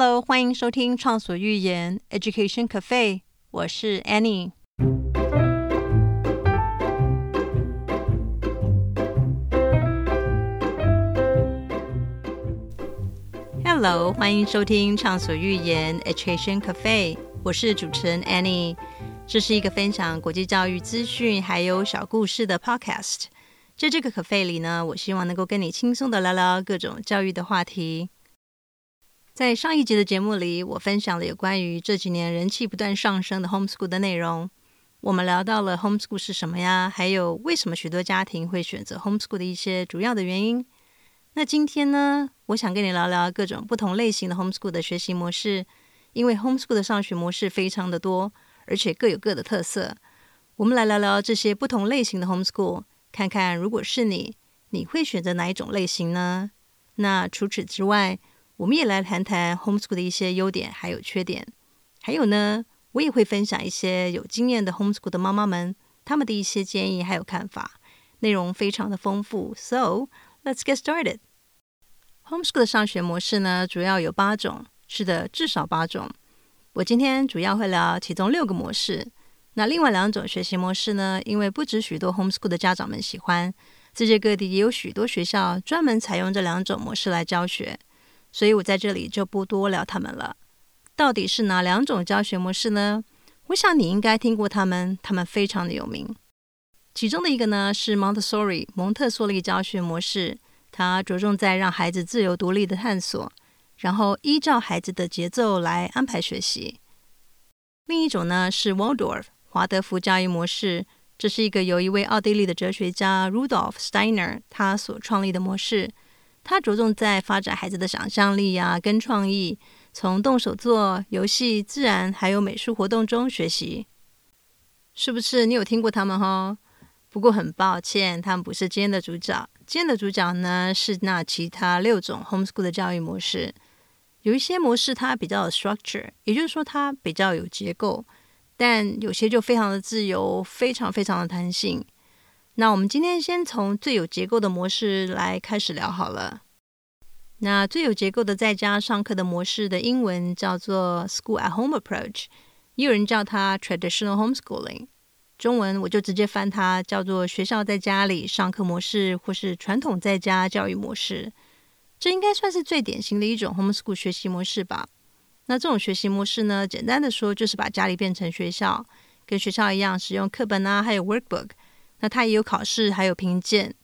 Hello，欢迎收听畅所欲言 Education Cafe，我是 Annie。Hello，欢迎收听畅所欲言 Education Cafe，我是主持人 Annie。这是一个分享国际教育资讯还有小故事的 Podcast。在这个 cafe 里呢，我希望能够跟你轻松的聊聊各种教育的话题。在上一集的节目里，我分享了有关于这几年人气不断上升的 homeschool 的内容。我们聊到了 homeschool 是什么呀，还有为什么许多家庭会选择 homeschool 的一些主要的原因。那今天呢，我想跟你聊聊各种不同类型的 homeschool 的学习模式，因为 homeschool 的上学模式非常的多，而且各有各的特色。我们来聊聊这些不同类型的 homeschool，看看如果是你，你会选择哪一种类型呢？那除此之外，我们也来谈谈 homeschool 的一些优点还有缺点。还有呢，我也会分享一些有经验的 homeschool 的妈妈们他们的一些建议还有看法，内容非常的丰富。So let's get started. Homeschool 的上学模式呢，主要有八种，是的，至少八种。我今天主要会聊其中六个模式。那另外两种学习模式呢，因为不止许多 Homeschool 的家长们喜欢，世界各地也有许多学校专门采用这两种模式来教学，所以我在这里就不多聊他们了。到底是哪两种教学模式呢？我想你应该听过他们，他们非常的有名。其中的一个呢是 Montessori 蒙特梭利教学模式。它着重在让孩子自由独立的探索，然后依照孩子的节奏来安排学习。另一种呢是 Waldorf 华德福教育模式，这是一个由一位奥地利的哲学家 Rudolf Steiner 他所创立的模式。他着重在发展孩子的想象力啊，跟创意，从动手做、游戏、自然还有美术活动中学习。是不是你有听过他们哈？不过很抱歉，他们不是今天的主角。今天的主角呢是那其他六种 homeschool 的教育模式。有一些模式它比较 structure，也就是说它比较有结构，但有些就非常的自由，非常非常的弹性。那我们今天先从最有结构的模式来开始聊好了。那最有结构的在家上课的模式的英文叫做 school at home approach，也有人叫它 traditional homeschooling。中文我就直接翻它，叫做学校在家里上课模式，或是传统在家教育模式。这应该算是最典型的一种 homeschool 学习模式吧。那这种学习模式呢，简单的说就是把家里变成学校，跟学校一样使用课本啊，还有 workbook。那它也有考试，还有评鉴。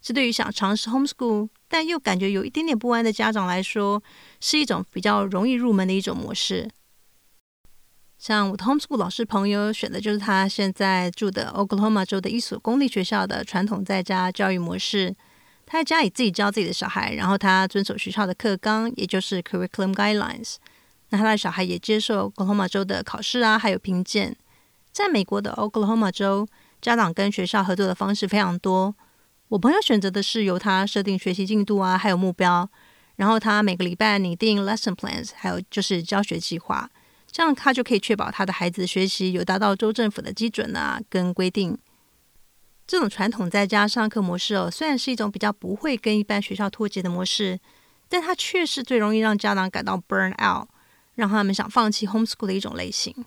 这对于想尝试 homeschool 但又感觉有一点点不安的家长来说，是一种比较容易入门的一种模式。像我的 homeschool 老师朋友选的就是他现在住的 Oklahoma 州的一所公立学校的传统在家教育模式。他在家里自己教自己的小孩，然后他遵守学校的课纲，也就是 curriculum guidelines。那他的小孩也接受 Oklahoma 州的考试啊，还有评鉴。在美国的 Oklahoma 州，家长跟学校合作的方式非常多。我朋友选择的是由他设定学习进度啊，还有目标，然后他每个礼拜拟定 lesson plans，还有就是教学计划。这样他就可以确保他的孩子学习有达到州政府的基准啊跟规定。这种传统在家上课模式哦，虽然是一种比较不会跟一般学校脱节的模式，但它却是最容易让家长感到 burn out，让他们想放弃 homeschool 的一种类型。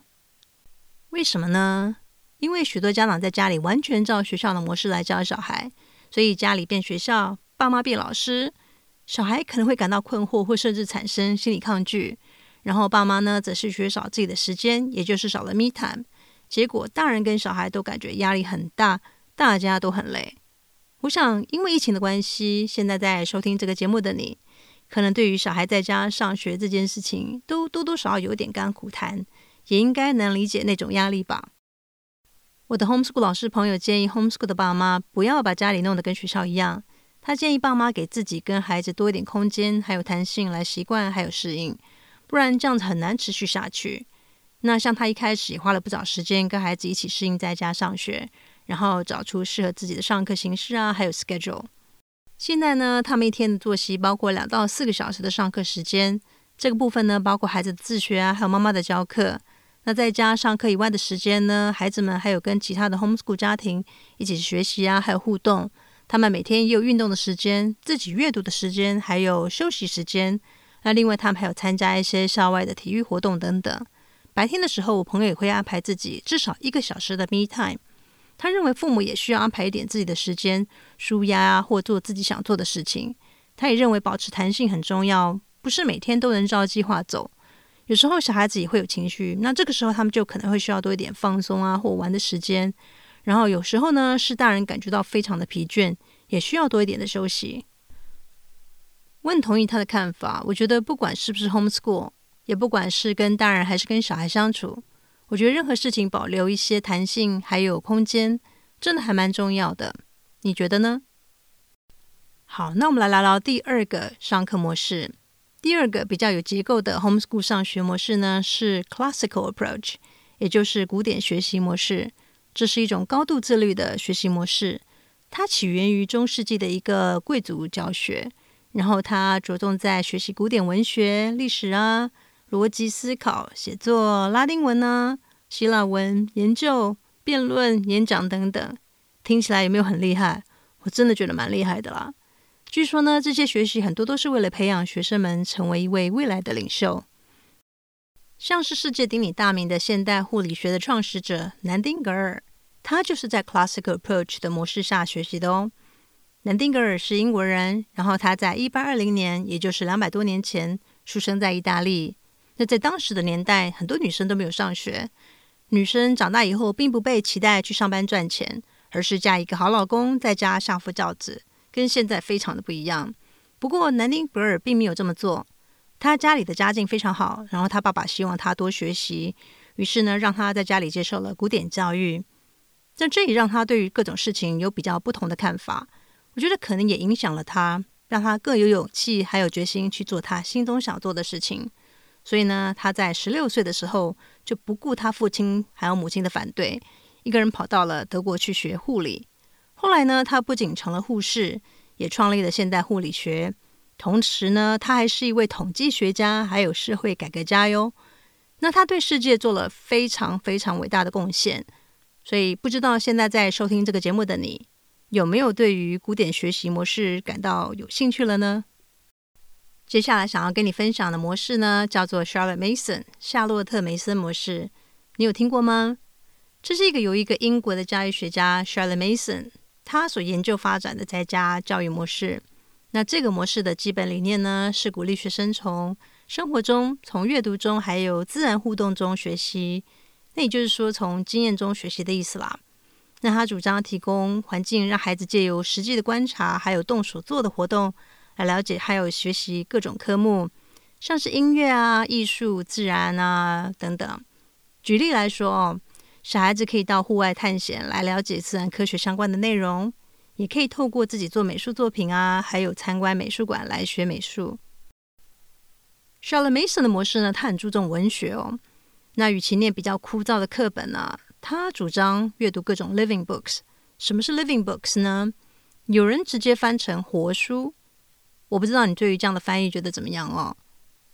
为什么呢？因为许多家长在家里完全照学校的模式来教小孩，所以家里变学校，爸妈变老师，小孩可能会感到困惑，或甚至产生心理抗拒。然后爸妈呢，则是缺少自己的时间，也就是少了 me time。结果大人跟小孩都感觉压力很大，大家都很累。我想，因为疫情的关系，现在在收听这个节目的你，可能对于小孩在家上学这件事情，都多多少少有点甘苦谈，也应该能理解那种压力吧。我的 homeschool 老师朋友建议 homeschool 的爸妈不要把家里弄得跟学校一样，他建议爸妈给自己跟孩子多一点空间，还有弹性来习惯，还有适应。不然这样子很难持续下去。那像他一开始花了不少时间跟孩子一起适应在家上学，然后找出适合自己的上课形式啊，还有 schedule。现在呢，他们一天的作息包括两到四个小时的上课时间，这个部分呢包括孩子的自学啊，还有妈妈的教课。那在家上课以外的时间呢，孩子们还有跟其他的 homeschool 家庭一起学习啊，还有互动。他们每天也有运动的时间、自己阅读的时间，还有休息时间。那另外，他们还有参加一些校外的体育活动等等。白天的时候，我朋友也会安排自己至少一个小时的 me time。他认为父母也需要安排一点自己的时间，舒压啊，或做自己想做的事情。他也认为保持弹性很重要，不是每天都能照计划走。有时候小孩子也会有情绪，那这个时候他们就可能会需要多一点放松啊，或玩的时间。然后有时候呢，是大人感觉到非常的疲倦，也需要多一点的休息。我很同意他的看法。我觉得不管是不是 homeschool，也不管是跟大人还是跟小孩相处，我觉得任何事情保留一些弹性还有空间，真的还蛮重要的。你觉得呢？好，那我们来聊聊第二个上课模式。第二个比较有结构的 homeschool 上学模式呢，是 classical approach，也就是古典学习模式。这是一种高度自律的学习模式。它起源于中世纪的一个贵族教学。然后他着重在学习古典文学、历史啊、逻辑思考、写作、拉丁文啊、希腊文研究、辩论、演讲等等。听起来有没有很厉害？我真的觉得蛮厉害的啦。据说呢，这些学习很多都是为了培养学生们成为一位未来的领袖。像是世界鼎鼎大名的现代护理学的创始者南丁格尔，他就是在 classical approach 的模式下学习的哦。南丁格尔是英国人，然后他在一八二零年，也就是两百多年前出生在意大利。那在当时的年代，很多女生都没有上学。女生长大以后，并不被期待去上班赚钱，而是嫁一个好老公，在家相夫教子，跟现在非常的不一样。不过，南丁格尔并没有这么做。他家里的家境非常好，然后他爸爸希望他多学习，于是呢，让他在家里接受了古典教育。但这也让他对于各种事情有比较不同的看法。我觉得可能也影响了他，让他更有勇气，还有决心去做他心中想做的事情。所以呢，他在十六岁的时候就不顾他父亲还有母亲的反对，一个人跑到了德国去学护理。后来呢，他不仅成了护士，也创立了现代护理学。同时呢，他还是一位统计学家，还有社会改革家哟。那他对世界做了非常非常伟大的贡献。所以，不知道现在在收听这个节目的你。有没有对于古典学习模式感到有兴趣了呢？接下来想要跟你分享的模式呢，叫做 Charlotte Mason 夏洛特梅森模式。你有听过吗？这是一个由一个英国的教育学家 Charlotte Mason 他所研究发展的在家教育模式。那这个模式的基本理念呢，是鼓励学生从生活中、从阅读中，还有自然互动中学习。那也就是说，从经验中学习的意思啦。那他主张提供环境，让孩子借由实际的观察，还有动手做的活动，来了解还有学习各种科目，像是音乐啊、艺术、自然啊等等。举例来说哦，小孩子可以到户外探险，来了解自然科学相关的内容；也可以透过自己做美术作品啊，还有参观美术馆来学美术。Charlotte Mason 的模式呢，他很注重文学哦。那与其念比较枯燥的课本呢？他主张阅读各种 living books。什么是 living books 呢？有人直接翻成活书，我不知道你对于这样的翻译觉得怎么样哦。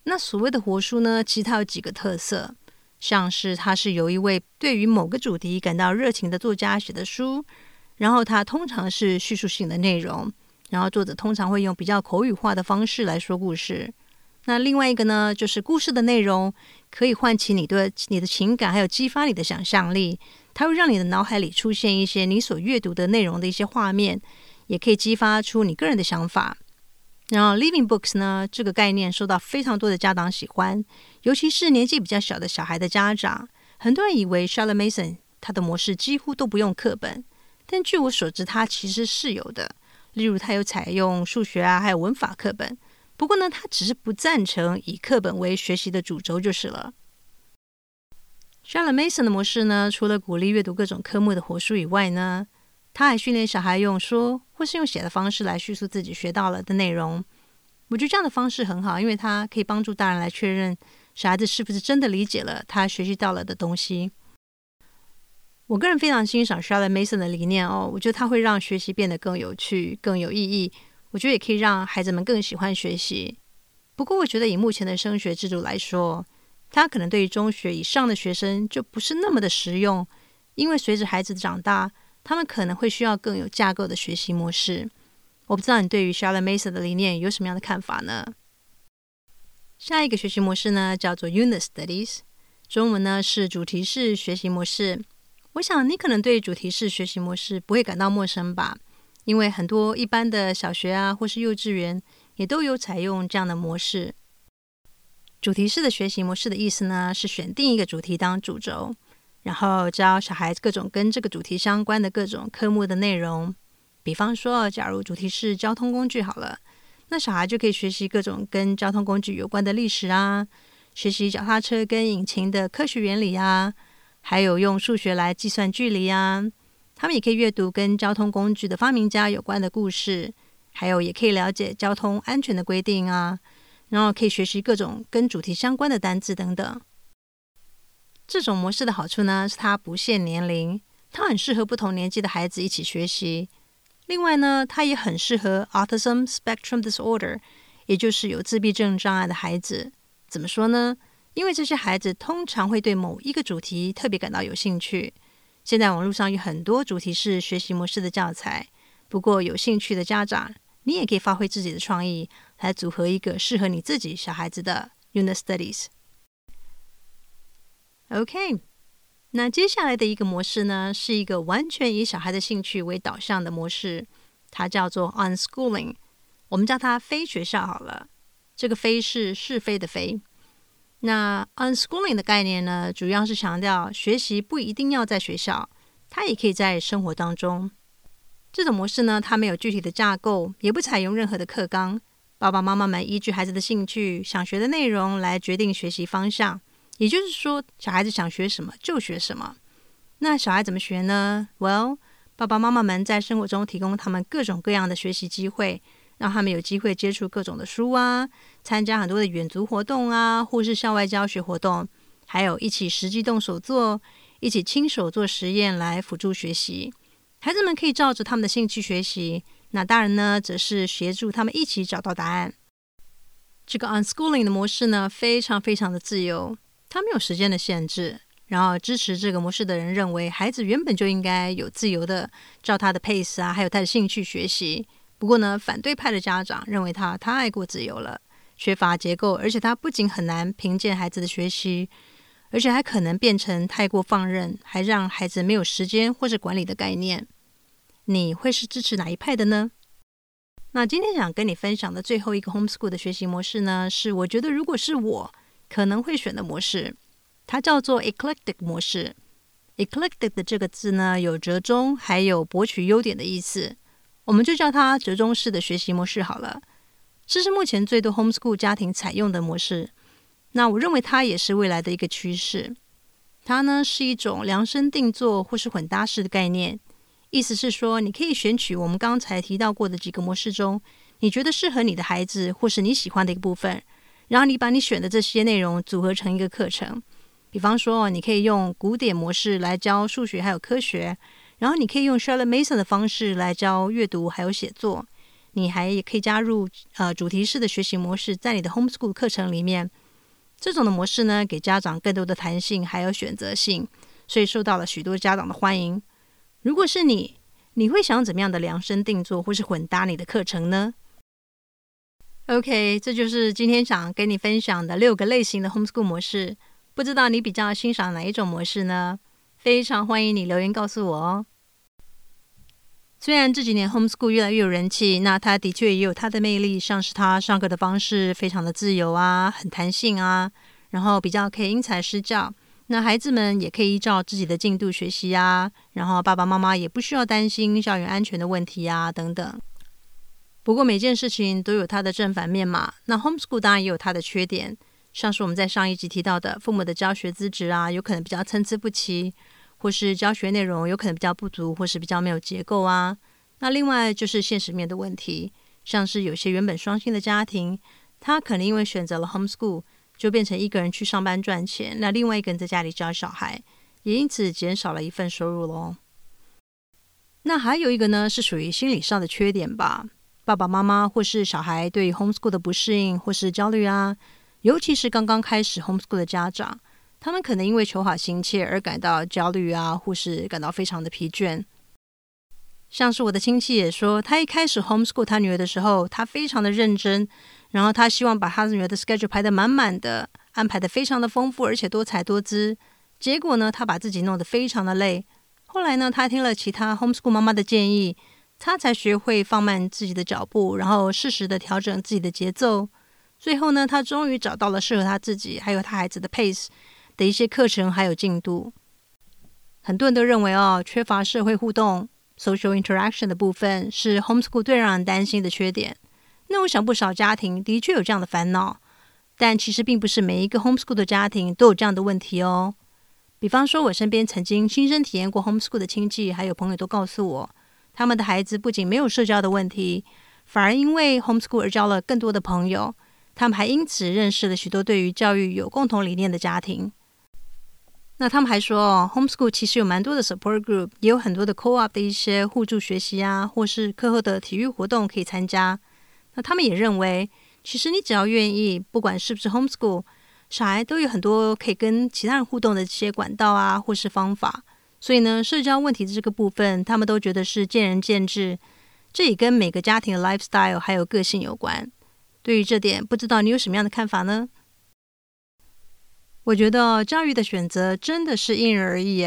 那所谓的活书呢，其实它有几个特色，像是它是由一位对于某个主题感到热情的作家写的书，然后它通常是叙述性的内容，然后作者通常会用比较口语化的方式来说故事。那另外一个呢，就是故事的内容可以唤起你对你的情感，还有激发你的想象力。它会让你的脑海里出现一些你所阅读的内容的一些画面，也可以激发出你个人的想法。然后，living books 呢，这个概念受到非常多的家长喜欢，尤其是年纪比较小的小孩的家长。很多人以为 Charlotte Mason 他的模式几乎都不用课本，但据我所知，它其实是有的。例如，它有采用数学啊，还有文法课本。不过呢，他只是不赞成以课本为学习的主轴就是了。Charlotte Mason 的模式呢，除了鼓励阅读各种科目的活书以外呢，他还训练小孩用说或是用写的方式来叙述自己学到了的内容。我觉得这样的方式很好，因为它可以帮助大人来确认小孩子是不是真的理解了他学习到了的东西。我个人非常欣赏 Charlotte Mason 的理念哦，我觉得他会让学习变得更有趣、更有意义。我觉得也可以让孩子们更喜欢学习。不过，我觉得以目前的升学制度来说，它可能对于中学以上的学生就不是那么的实用，因为随着孩子的长大，他们可能会需要更有架构的学习模式。我不知道你对于 s h a r l o t t e Mason 的理念有什么样的看法呢？下一个学习模式呢，叫做 Unit Studies，中文呢是主题式学习模式。我想你可能对主题式学习模式不会感到陌生吧，因为很多一般的小学啊或是幼稚园也都有采用这样的模式。主题式的学习模式的意思呢，是选定一个主题当主轴，然后教小孩各种跟这个主题相关的各种科目的内容。比方说，假如主题是交通工具好了。那小孩就可以学习各种跟交通工具有关的历史啊，学习脚踏车跟引擎的科学原理啊，还有用数学来计算距离啊。他们也可以阅读跟交通工具的发明家有关的故事，还有也可以了解交通安全的规定啊。然后可以学习各种跟主题相关的单字等等。这种模式的好处呢，是它不限年龄，它很适合不同年纪的孩子一起学习。另外呢，它也很适合 Autism Spectrum Disorder，也就是有自闭症障碍的孩子。怎么说呢？因为这些孩子通常会对某一个主题特别感到有兴趣。现在网络上有很多主题式学习模式的教材，不过有兴趣的家长，你也可以发挥自己的创意，来组合一个适合你自己小孩子的 Unit Studies。OK。那接下来的一个模式呢，是一个完全以小孩的兴趣为导向的模式，它叫做 unschooling，我们叫它非学校好了。这个“非”是是非的“非”。那 unschooling 的概念呢，主要是强调学习不一定要在学校，它也可以在生活当中。这种模式呢，它没有具体的架构，也不采用任何的课纲，爸爸妈妈们依据孩子的兴趣、想学的内容来决定学习方向。也就是说，小孩子想学什么就学什么。那小孩怎么学呢？Well，爸爸妈妈们在生活中提供他们各种各样的学习机会，让他们有机会接触各种的书啊，参加很多的远足活动啊，或是校外教学活动，还有一起实际动手做，一起亲手做实验来辅助学习。孩子们可以照着他们的兴趣学习，那大人呢，则是协助他们一起找到答案。这个 unschooling 的模式呢，非常非常的自由。他没有时间的限制，然后支持这个模式的人认为，孩子原本就应该有自由的照他的 pace 啊，还有他的兴趣学习。不过呢，反对派的家长认为他太过自由了，缺乏结构，而且他不仅很难评鉴孩子的学习，而且还可能变成太过放任，还让孩子没有时间或者管理的概念。你会是支持哪一派的呢？那今天想跟你分享的最后一个 homeschool 的学习模式呢，是我觉得如果是我。可能会选的模式，它叫做 eclectic 模式。eclectic 的这个字呢，有折中，还有博取优点的意思，我们就叫它折中式的学习模式好了。这是目前最多 homeschool 家庭采用的模式。那我认为它也是未来的一个趋势。它呢是一种量身定做或是混搭式的概念，意思是说，你可以选取我们刚才提到过的几个模式中，你觉得适合你的孩子或是你喜欢的一个部分。然后你把你选的这些内容组合成一个课程，比方说，你可以用古典模式来教数学还有科学，然后你可以用 Charlotte Mason 的方式来教阅读还有写作，你还也可以加入呃主题式的学习模式在你的 Homeschool 课程里面。这种的模式呢，给家长更多的弹性还有选择性，所以受到了许多家长的欢迎。如果是你，你会想怎么样的量身定做或是混搭你的课程呢？OK，这就是今天想跟你分享的六个类型的 homeschool 模式。不知道你比较欣赏哪一种模式呢？非常欢迎你留言告诉我哦。虽然这几年 homeschool 越来越有人气，那它的确也有它的魅力，像是它上课的方式非常的自由啊，很弹性啊，然后比较可以因材施教。那孩子们也可以依照自己的进度学习啊，然后爸爸妈妈也不需要担心校园安全的问题啊，等等。不过每件事情都有它的正反面嘛。那 homeschool 当然也有它的缺点，像是我们在上一集提到的，父母的教学资质啊，有可能比较参差不齐，或是教学内容有可能比较不足，或是比较没有结构啊。那另外就是现实面的问题，像是有些原本双薪的家庭，他可能因为选择了 homeschool，就变成一个人去上班赚钱，那另外一个人在家里教小孩，也因此减少了一份收入喽。那还有一个呢，是属于心理上的缺点吧。爸爸妈妈或是小孩对 homeschool 的不适应或是焦虑啊，尤其是刚刚开始 homeschool 的家长，他们可能因为求好心切而感到焦虑啊，或是感到非常的疲倦。像是我的亲戚也说，他一开始 homeschool 他女儿的时候，他非常的认真，然后他希望把他的女儿的 schedule 排得满满的，安排的非常的丰富，而且多彩多姿。结果呢，他把自己弄得非常的累。后来呢，他听了其他 homeschool 妈妈的建议，他才学会放慢自己的脚步，然后适时的调整自己的节奏。最后呢，他终于找到了适合他自己还有他孩子的 pace 的一些课程还有进度。很多人都认为哦，缺乏社会互动 social interaction 的部分是 homeschool 最让人担心的缺点。那我想不少家庭的确有这样的烦恼，但其实并不是每一个 homeschool 的家庭都有这样的问题哦。比方说，我身边曾经亲身体验过 homeschool 的亲戚还有朋友都告诉我，他们的孩子不仅没有社交的问题，反而因为 homeschool 而交了更多的朋友。他们还因此认识了许多对于教育有共同理念的家庭。那他们还说，homeschool 其实有蛮多的 support group，也有很多的 co-op 的一些互助学习啊，或是课后的体育活动可以参加。那他们也认为，其实你只要愿意，不管是不是 homeschool，小孩都有很多可以跟其他人互动的这些管道啊，或是方法。所以呢，社交问题的这个部分，他们都觉得是见仁见智，这也跟每个家庭的 lifestyle 还有个性有关。对于这点，不知道你有什么样的看法呢？我觉得教育的选择真的是因人而异。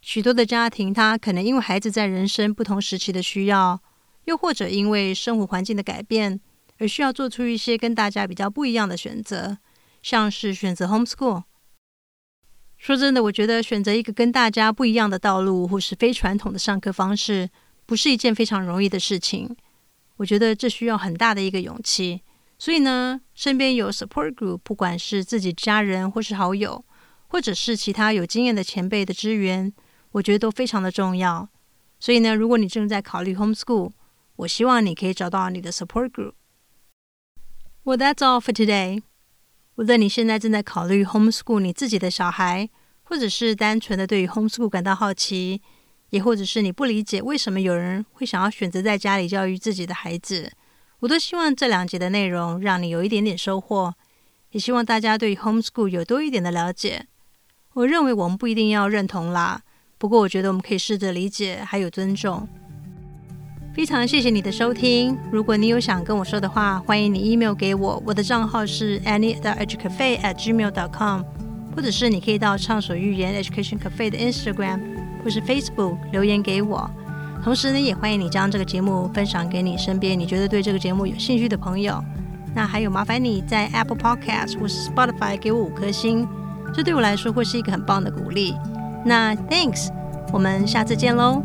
许多的家庭，他可能因为孩子在人生不同时期的需要，又或者因为生活环境的改变，而需要做出一些跟大家比较不一样的选择，像是选择 homeschool。说真的，我觉得选择一个跟大家不一样的道路，或是非传统的上课方式，不是一件非常容易的事情。我觉得这需要很大的一个勇气。所以呢，身边有 support group，不管是自己家人或是好友，或者是其他有经验的前辈的支援，我觉得都非常的重要。所以呢，如果你正在考虑 homeschool，我希望你可以找到你的 support group。Well, that's all for today。无论你现在正在考虑 homeschool 你自己的小孩，或者是单纯的对于 homeschool 感到好奇，也或者是你不理解为什么有人会想要选择在家里教育自己的孩子。我都希望这两节的内容让你有一点点收获，也希望大家对于 homeschool 有多一点的了解。我认为我们不一定要认同啦，不过我觉得我们可以试着理解还有尊重。非常谢谢你的收听，如果你有想跟我说的话，欢迎你 email 给我，我的账号是 annie 的 educafe at gmail dot com，或者是你可以到畅所欲言 education cafe 的 Instagram 或是 Facebook 留言给我。同时呢，也欢迎你将这个节目分享给你身边你觉得对这个节目有兴趣的朋友。那还有，麻烦你在 Apple Podcast 或是 Spotify 给我五颗星，这对我来说会是一个很棒的鼓励。那 Thanks，我们下次见喽。